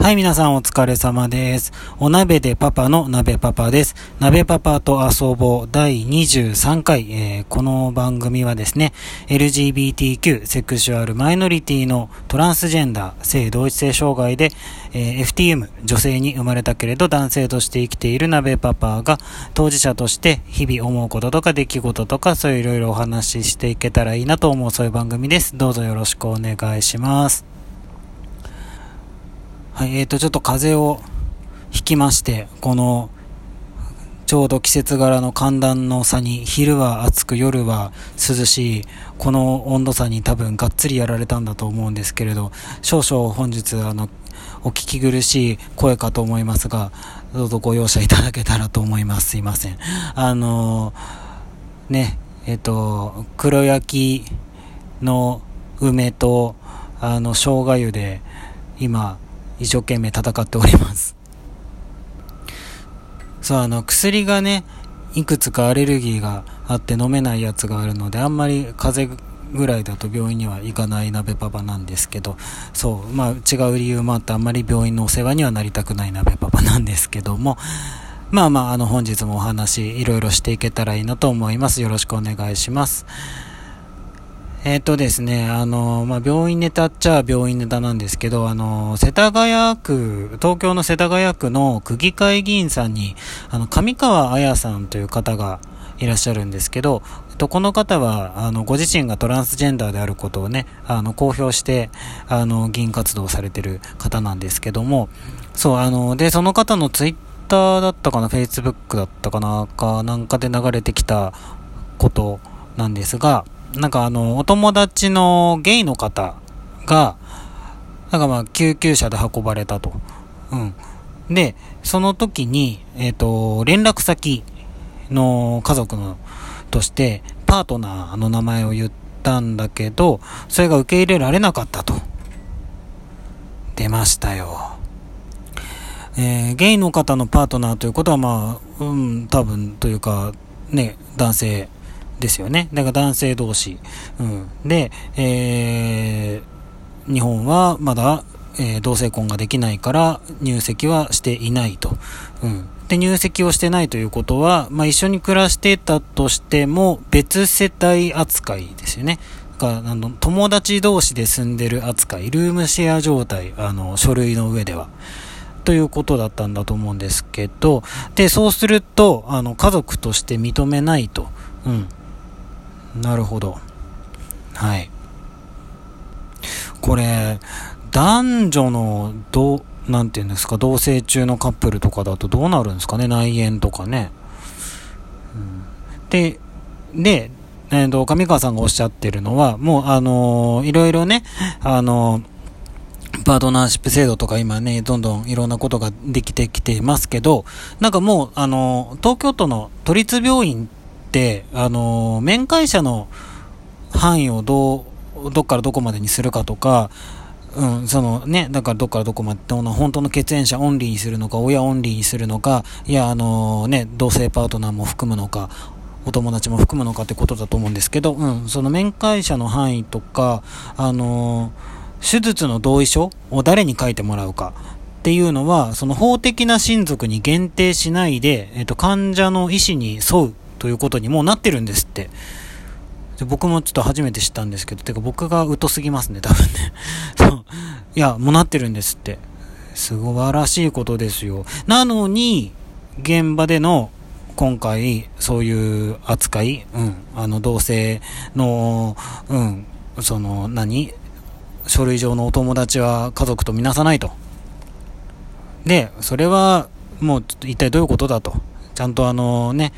はい、皆さんお疲れ様です。お鍋でパパの鍋パパです。鍋パパと遊ぼう第23回、えーこの番組はですね、LGBTQ、セクシュアルマイノリティのトランスジェンダー、性同一性障害で、えー FTM、女性に生まれたけれど男性として生きている鍋パパが当事者として日々思うこととか出来事とかそういういろいろお話ししていけたらいいなと思うそういう番組です。どうぞよろしくお願いします。はい、えーと、ちょっと風邪をひきまして、この、ちょうど季節柄の寒暖の差に、昼は暑く、夜は涼しい、この温度差に多分がっつりやられたんだと思うんですけれど、少々本日、あの、お聞き苦しい声かと思いますが、どうぞご容赦いただけたらと思います。すいません。あのね、えっ、と、黒焼きの梅と、あの、生姜湯で、今、一生懸命戦っております。そう、あの、薬がね、いくつかアレルギーがあって飲めないやつがあるので、あんまり風邪ぐらいだと病院には行かない鍋パパなんですけど、そう、まあ違う理由もあってあんまり病院のお世話にはなりたくない鍋パパなんですけども、まあまあ、あの、本日もお話いろいろしていけたらいいなと思います。よろしくお願いします。えっ、とですね、あの、まあ、病院ネタっちゃ病院ネタなんですけど、あの、世田谷区、東京の世田谷区の区議会議員さんに、あの、上川彩さんという方がいらっしゃるんですけど、とこの方は、あの、ご自身がトランスジェンダーであることをね、あの、公表して、あの、議員活動をされてる方なんですけども、そう、あの、で、その方のツイッターだったかな、フェイスブックだったかな、か、なんかで流れてきたことなんですが、なんかあの、お友達のゲイの方が、なんかまあ、救急車で運ばれたと。うん。で、その時に、えっ、と、連絡先の家族の、として、パートナーの名前を言ったんだけど、それが受け入れられなかったと。出ましたよ。えーゲイの方のパートナーということは、まあ、うん、多分というか、ね、男性ですよね。だから男性同士。うん。で、えー日本はまだ、えー同性婚ができないから入籍はしていないと。うん。で、入籍をしてないということは、まあ、一緒に暮らしてたとしても、別世帯扱いですよね。かあの友達同士で住んでる扱い、ルームシェア状態、あの、書類の上では。ということだったんだと思うんですけど、で、そうすると、あの、家族として認めないと。うん。なるほど。はい。これ、男女の、どう、なんていうんですか、同棲中のカップルとかだとどうなるんですかね、内縁とかね。うん、で、で、えっ、と、上川さんがおっしゃってるのは、もう、あのーいろいろね、あのーパートナーシップ制度とか今ね、どんどんいろんなことができてきてますけど、なんかもう、あの、東京都の都立病院っ、あの、面会者の範囲をどう、どっからどこまでにするかとか、うん、そのね、だからどっからどこまで、本当の血縁者オンリーにするのか、親オンリーにするのか、いや、あのね、同性パートナーも含むのか、お友達も含むのかってことだと思うんですけど、うん、その面会者の範囲とか、あの手術の同意書を誰に書いてもらうかっていうのは、その法的な親族に限定しないで、えっと、患者の意思に沿うということにもうなってるんですって。で僕もちょっと初めて知ったんですけど、てか僕が疎すぎますね、多分ね。そう。いや、もうなってるんですって。素晴らしいことですよ。なのに、現場での、今回、そういう扱い、うん、あの、同性の、うん、その、何書類上のお友達は家族とみなさないと。で、それは、もう、一体どういうことだと。ちゃんとあのね、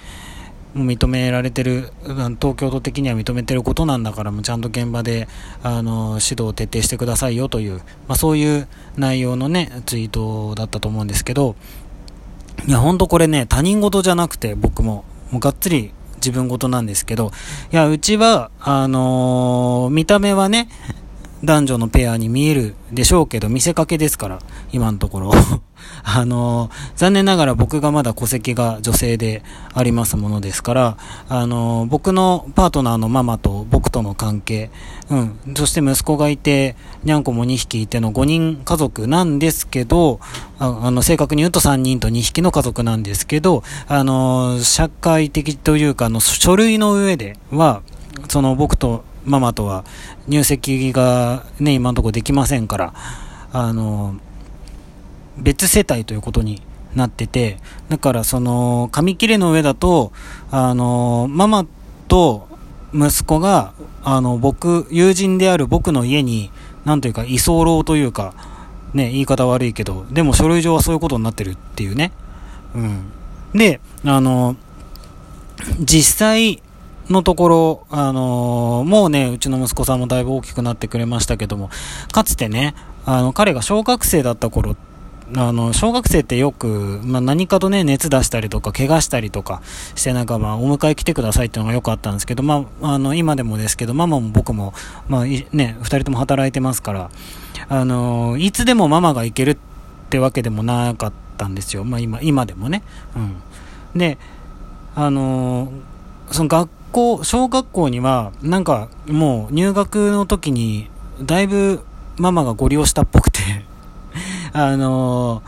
もう認められてる、東京都的には認めてることなんだから、もうちゃんと現場で、あの、指導を徹底してくださいよという、まあそういう内容のね、ツイートだったと思うんですけど、いや、ほんとこれね、他人事じゃなくて、僕も、もうがっつり自分事なんですけど、いや、うちは、あのー見た目はね、男女のペアに見えるでしょうけど、見せかけですから、今のところ。あの、残念ながら僕がまだ戸籍が女性でありますものですから、あの、僕のパートナーのママと僕との関係、うん、そして息子がいて、にゃんこも2匹いての5人家族なんですけど、ああの、正確に言うと3人と2匹の家族なんですけど、あの、社会的というか、あの、書類の上では、その僕とママとは入籍がね、今のところできませんから、あの、別世帯ということになってて、だからその、紙切れの上だと、あの、ママと息子が、あの、僕、友人である僕の家に、なんというか、居候というか、ね、言い方悪いけど、でも書類上はそういうことになってるっていうね。うん。で、あの、実際、のところ、あの、もうね、うちの息子さんもだいぶ大きくなってくれましたけども、かつてね、あの、彼が小学生だった頃って、あの、小学生ってよく、まあ、何かとね、熱出したりとか、怪我したりとかして、なんかまあ、お迎え来てくださいっていうのがよくあったんですけど、まあ、あの、今でもですけど、ママも僕も、まあ、ね、二人とも働いてますから、あの、いつでもママが行けるってわけでもなかったんですよ。まあ、今、今でもね。うん。で、あの、その学校、小学校には、なんかもう入学の時に、だいぶママがご利用したっぽくてあの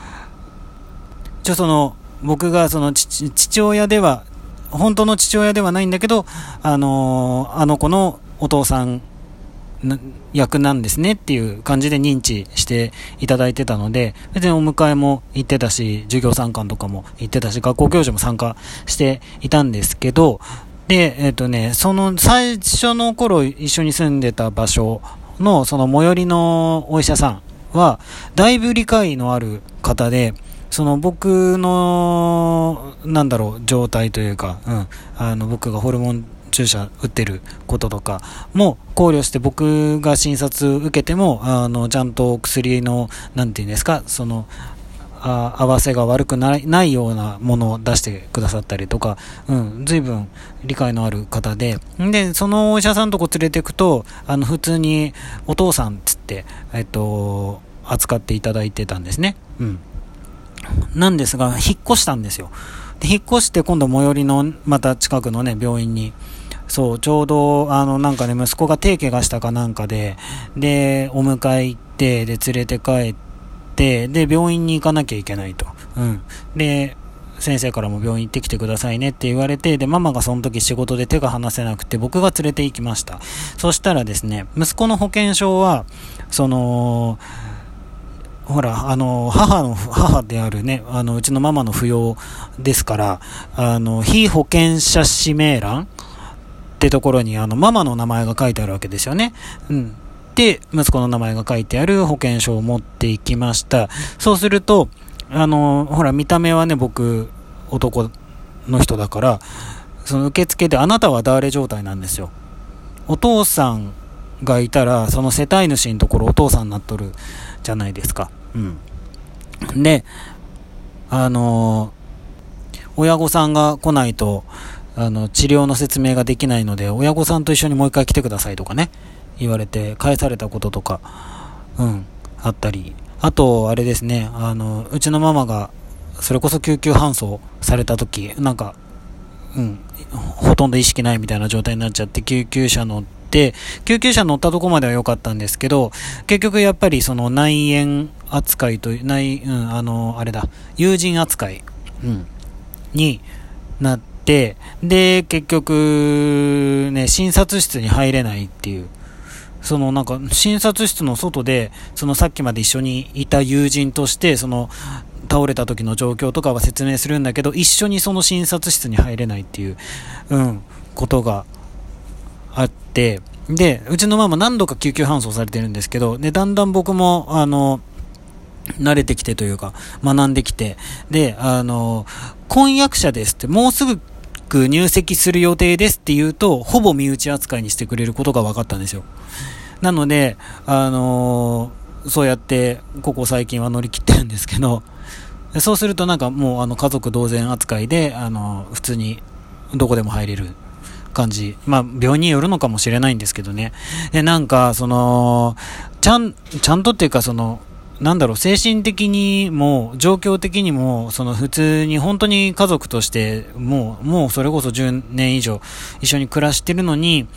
ー、ちょ、その、僕がその父親では、本当の父親ではないんだけど、あのー、あの子のお父さん役なんですねっていう感じで認知していただいてたので、別にお迎えも行ってたし、授業参観とかも行ってたし、学校行事も参加していたんですけど、で、えっ、ー、とね、その最初の頃一緒に住んでた場所の、その最寄りのお医者さんは、だいぶ理解のある方で、その僕の、なんだろう、状態というか、うん、あの、僕がホルモン注射打ってることとかも考慮して僕が診察受けても、あの、ちゃんと薬の、なんていうんですか、その、あ合わせが悪くないないようなものを出してくださったりとか、うん、随分理解のある方で、で、そのお医者さんとこ連れていくと、あの、普通にお父さんっつって、えっと、扱っていただいてたんですね。うん。なんですが、引っ越したんですよ。で、引っ越して今度最寄りの、また近くのね、病院に、そう、ちょうど、あの、なんかね、息子が手怪我したかなんかで、で、お迎え行って、で、連れて帰って、、で、病院に行かなきゃいけないと。うん。で、先生からも病院行ってきてくださいねって言われて、で、ママがその時仕事で手が離せなくて、僕が連れて行きました。そしたらですね、息子の保険証は、その、ほら、あの、母の、母であるね、あの、うちのママの扶養ですから、あの、非保険者指名欄ってところに、あの、ママの名前が書いてあるわけですよね。うん。で、息子の名前が書いてある保険証を持っていきました。そうすると、あの、ほら、見た目はね、僕、男の人だから、その受付であなたは誰状態なんですよ。お父さんがいたら、その世帯主のところお父さんになっとるじゃないですか。うん。で、あの親御さんが来ないと、あの、治療の説明ができないので、親御さんと一緒にもう一回来てくださいとかね。言われて返されたこととか、うん、あったり、あと、あれですね、あの、うちのママが、それこそ救急搬送された時、なんか、うん、ほとんど意識ないみたいな状態になっちゃって、救急車乗って、救急車乗ったとこまでは良かったんですけど、結局やっぱりその内縁扱いと、内、うん、あの、あれだ、友人扱い、うん、になって、で、結局、ね、診察室に入れないっていう、そのなんか診察室の外で、そのさっきまで一緒にいた友人として、その倒れた時の状況とかは説明するんだけど、一緒にその診察室に入れないっていう、うん、ことがあって、で、うちのママ何度か救急搬送されてるんですけど、で、だんだん僕も、あの、慣れてきてというか、学んできて、で、あの、婚約者ですって、もうすぐ入籍する予定ですって言うと、ほぼ身内扱いにしてくれることが分かったんですよ。なので、あのー、そうやって、ここ最近は乗り切ってるんですけど、そうするとなんかもうあの家族同然扱いで、あのー、普通にどこでも入れる感じ。まあ、病院によるのかもしれないんですけどね。で、なんか、その、ちゃん、ちゃんとっていうか、その、なんだろう、精神的にも、状況的にも、その普通に本当に家族として、もう、もうそれこそ10年以上一緒に暮らしてるのに、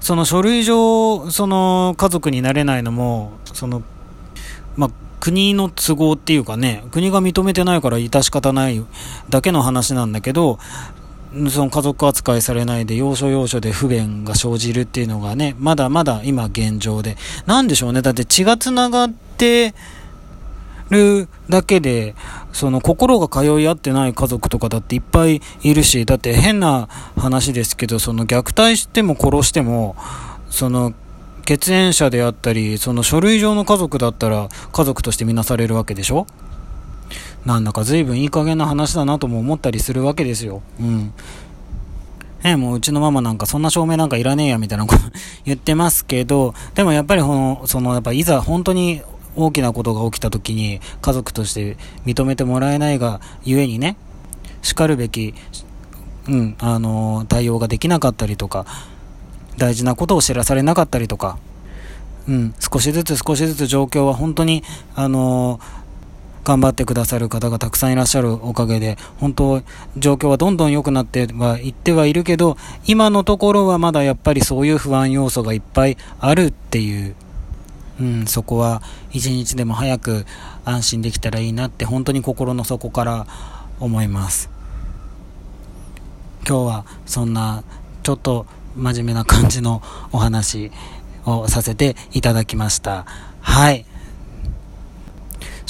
その書類上、その家族になれないのも、その、まあ、国の都合っていうかね、国が認めてないから致し方ないだけの話なんだけど、その家族扱いされないで要所要所で不便が生じるっていうのがね、まだまだ今現状で。なんでしょうね。だって血が繋がってるだけで、その心が通い合ってない家族とかだっていっぱいいるし、だって変な話ですけど、その虐待しても殺しても、その血縁者であったり、その書類上の家族だったら家族としてみなされるわけでしょ？なんだか随分いい加減な話だなとも思ったりするわけですよ。うん。ね、もううちのママなんかそんな証明なんかいらねえやみたいなこと 言ってますけど、でもやっぱりこの、そのやっぱいざ本当に大きなことが起きた時に家族として認めてもらえないがゆえにね、叱るべき、うん、あのー、対応ができなかったりとか、大事なことを知らされなかったりとか、うん、少しずつ少しずつ状況は本当に、あのー頑張ってくださる方がたくさんいらっしゃるおかげで、本当、状況はどんどん良くなってはいってはいるけど、今のところはまだやっぱりそういう不安要素がいっぱいあるっていう、うん、そこは一日でも早く安心できたらいいなって本当に心の底から思います。今日はそんなちょっと真面目な感じのお話をさせていただきました。はい。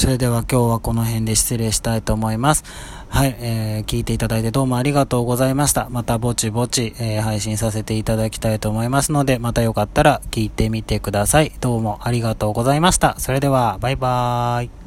それでは今日はこの辺で失礼したいと思います。はい、えー、聞いていただいてどうもありがとうございました。またぼちぼち、えー、配信させていただきたいと思いますので、またよかったら聞いてみてください。どうもありがとうございました。それでは、バイバーイ。